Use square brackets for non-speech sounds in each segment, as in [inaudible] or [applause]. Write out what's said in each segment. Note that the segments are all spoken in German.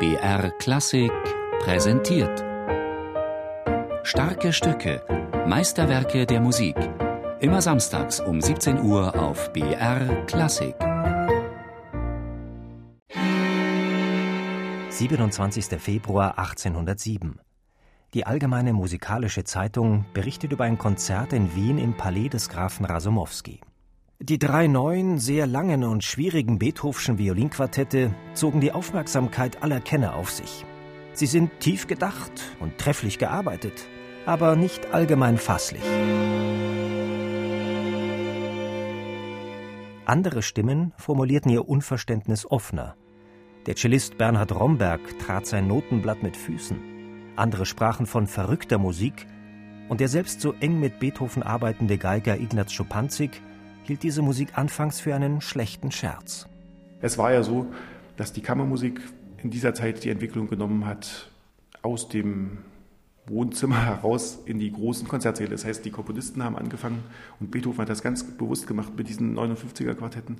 BR Klassik präsentiert. Starke Stücke, Meisterwerke der Musik. Immer samstags um 17 Uhr auf BR Klassik. 27. Februar 1807. Die Allgemeine Musikalische Zeitung berichtet über ein Konzert in Wien im Palais des Grafen Rasumowski. Die drei neuen, sehr langen und schwierigen Beethovenschen Violinquartette zogen die Aufmerksamkeit aller Kenner auf sich. Sie sind tief gedacht und trefflich gearbeitet, aber nicht allgemein fasslich. Andere Stimmen formulierten ihr Unverständnis offener. Der Cellist Bernhard Romberg trat sein Notenblatt mit Füßen. Andere sprachen von verrückter Musik und der selbst so eng mit Beethoven arbeitende Geiger Ignaz Schupanzig hielt diese Musik anfangs für einen schlechten Scherz. Es war ja so, dass die Kammermusik in dieser Zeit die Entwicklung genommen hat aus dem Wohnzimmer [laughs] heraus in die großen Konzertsäle. Das heißt, die Komponisten haben angefangen und Beethoven hat das ganz bewusst gemacht mit diesen 59er Quartetten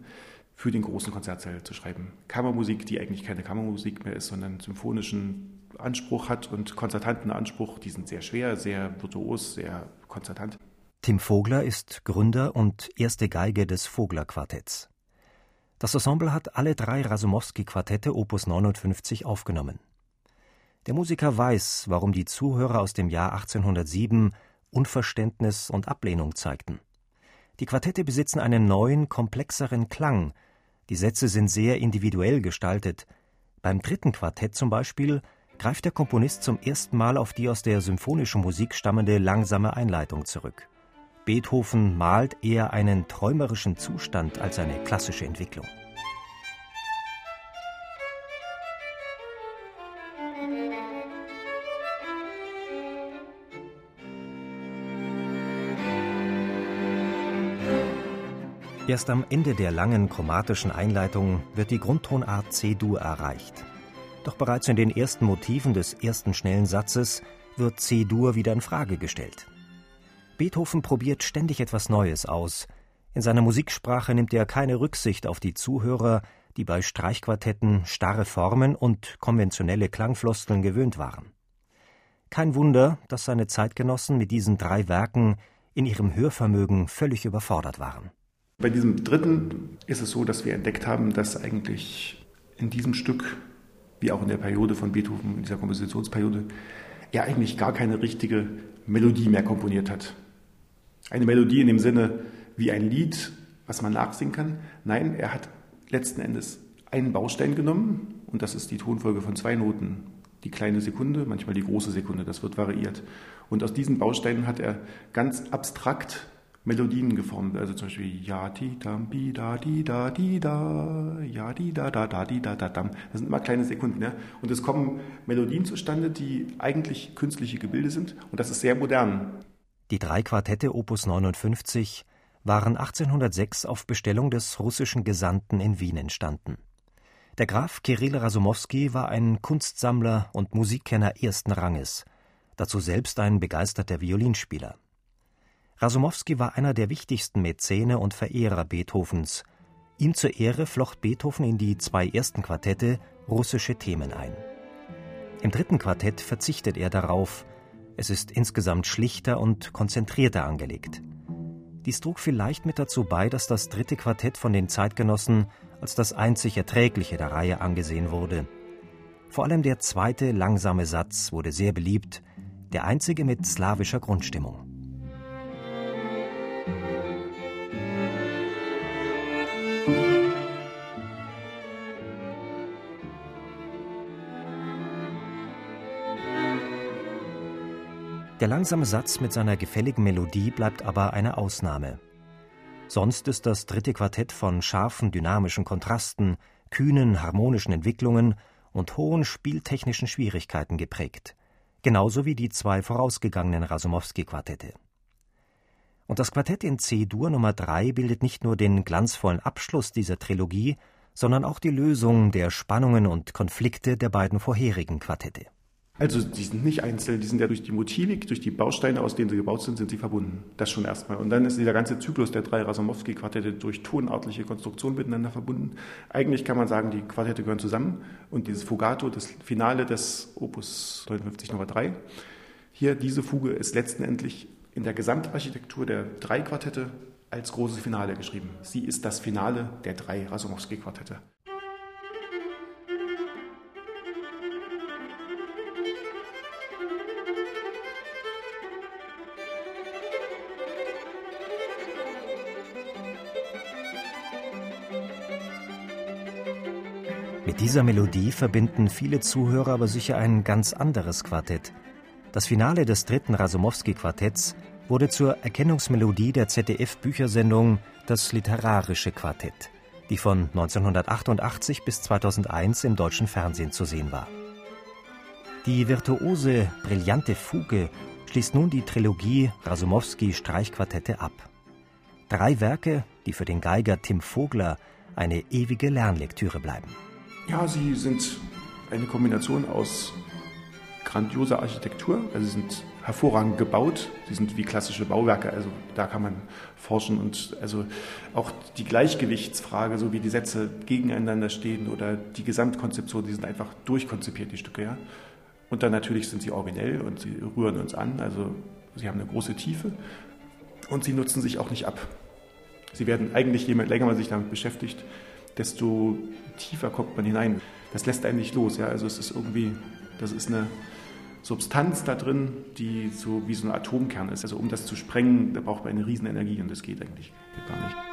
für den großen Konzertsaal zu schreiben. Kammermusik, die eigentlich keine Kammermusik mehr ist, sondern symphonischen Anspruch hat und konzertanten Anspruch. Die sind sehr schwer, sehr virtuos, sehr konzertant. Tim Vogler ist Gründer und erste Geige des Vogler-Quartetts. Das Ensemble hat alle drei Rasumowski-Quartette Opus 59 aufgenommen. Der Musiker weiß, warum die Zuhörer aus dem Jahr 1807 Unverständnis und Ablehnung zeigten. Die Quartette besitzen einen neuen, komplexeren Klang. Die Sätze sind sehr individuell gestaltet. Beim dritten Quartett zum Beispiel greift der Komponist zum ersten Mal auf die aus der symphonischen Musik stammende langsame Einleitung zurück. Beethoven malt eher einen träumerischen Zustand als eine klassische Entwicklung. Erst am Ende der langen chromatischen Einleitung wird die Grundtonart C-Dur erreicht. Doch bereits in den ersten Motiven des ersten schnellen Satzes wird C-Dur wieder in Frage gestellt. Beethoven probiert ständig etwas Neues aus. In seiner Musiksprache nimmt er keine Rücksicht auf die Zuhörer, die bei Streichquartetten starre Formen und konventionelle Klangfloskeln gewöhnt waren. Kein Wunder, dass seine Zeitgenossen mit diesen drei Werken in ihrem Hörvermögen völlig überfordert waren. Bei diesem dritten ist es so, dass wir entdeckt haben, dass eigentlich in diesem Stück, wie auch in der Periode von Beethoven, in dieser Kompositionsperiode, er eigentlich gar keine richtige Melodie mehr komponiert hat. Eine Melodie in dem Sinne wie ein Lied, was man nachsingen kann. Nein, er hat letzten Endes einen Baustein genommen und das ist die Tonfolge von zwei Noten. Die kleine Sekunde, manchmal die große Sekunde, das wird variiert. Und aus diesen Bausteinen hat er ganz abstrakt Melodien geformt. Also zum Beispiel Ja, di, dam, bi, da, di, da, di, da, ja, di, da, da, da, di, da, da, dam. Das sind immer kleine Sekunden. Ja? Und es kommen Melodien zustande, die eigentlich künstliche Gebilde sind. Und das ist sehr modern. Die drei Quartette Opus 59 waren 1806 auf Bestellung des russischen Gesandten in Wien entstanden. Der Graf Kirill Rasumowski war ein Kunstsammler und Musikkenner ersten Ranges, dazu selbst ein begeisterter Violinspieler. Rasumowski war einer der wichtigsten Mäzene und Verehrer Beethovens. Ihm zur Ehre flocht Beethoven in die zwei ersten Quartette russische Themen ein. Im dritten Quartett verzichtet er darauf, es ist insgesamt schlichter und konzentrierter angelegt. Dies trug vielleicht mit dazu bei, dass das dritte Quartett von den Zeitgenossen als das einzig erträgliche der Reihe angesehen wurde. Vor allem der zweite langsame Satz wurde sehr beliebt, der einzige mit slawischer Grundstimmung. Der langsame Satz mit seiner gefälligen Melodie bleibt aber eine Ausnahme. Sonst ist das dritte Quartett von scharfen dynamischen Kontrasten, kühnen harmonischen Entwicklungen und hohen spieltechnischen Schwierigkeiten geprägt, genauso wie die zwei vorausgegangenen Rasumowski-Quartette. Und das Quartett in C-Dur Nummer 3 bildet nicht nur den glanzvollen Abschluss dieser Trilogie, sondern auch die Lösung der Spannungen und Konflikte der beiden vorherigen Quartette. Also die sind nicht einzeln, die sind ja durch die Motivik, durch die Bausteine, aus denen sie gebaut sind, sind sie verbunden. Das schon erstmal. Und dann ist dieser ganze Zyklus der drei Rasomowski-Quartette durch tonartliche Konstruktion miteinander verbunden. Eigentlich kann man sagen, die Quartette gehören zusammen und dieses Fugato, das Finale des Opus 59 Nummer 3, hier diese Fuge ist letztendlich in der Gesamtarchitektur der drei Quartette als großes Finale geschrieben. Sie ist das Finale der drei Rasomowski-Quartette. Mit dieser Melodie verbinden viele Zuhörer aber sicher ein ganz anderes Quartett. Das Finale des dritten Rasomowski-Quartetts wurde zur Erkennungsmelodie der ZDF-Büchersendung Das literarische Quartett, die von 1988 bis 2001 im deutschen Fernsehen zu sehen war. Die virtuose, brillante Fuge schließt nun die Trilogie Rasomowski-Streichquartette ab. Drei Werke, die für den Geiger Tim Vogler eine ewige Lernlektüre bleiben. Ja, sie sind eine Kombination aus grandioser Architektur, also sie sind hervorragend gebaut, sie sind wie klassische Bauwerke, also da kann man forschen und also auch die Gleichgewichtsfrage, so wie die Sätze gegeneinander stehen oder die Gesamtkonzeption, die sind einfach durchkonzipiert, die Stücke, ja. Und dann natürlich sind sie originell und sie rühren uns an, also sie haben eine große Tiefe. Und sie nutzen sich auch nicht ab. Sie werden eigentlich, je länger man sich damit beschäftigt, desto tiefer kommt man hinein. Das lässt einen nicht los. Ja? Also es ist irgendwie, das ist eine Substanz da drin, die so wie so ein Atomkern ist. Also um das zu sprengen, da braucht man eine Riesenenergie und das geht eigentlich gar nicht.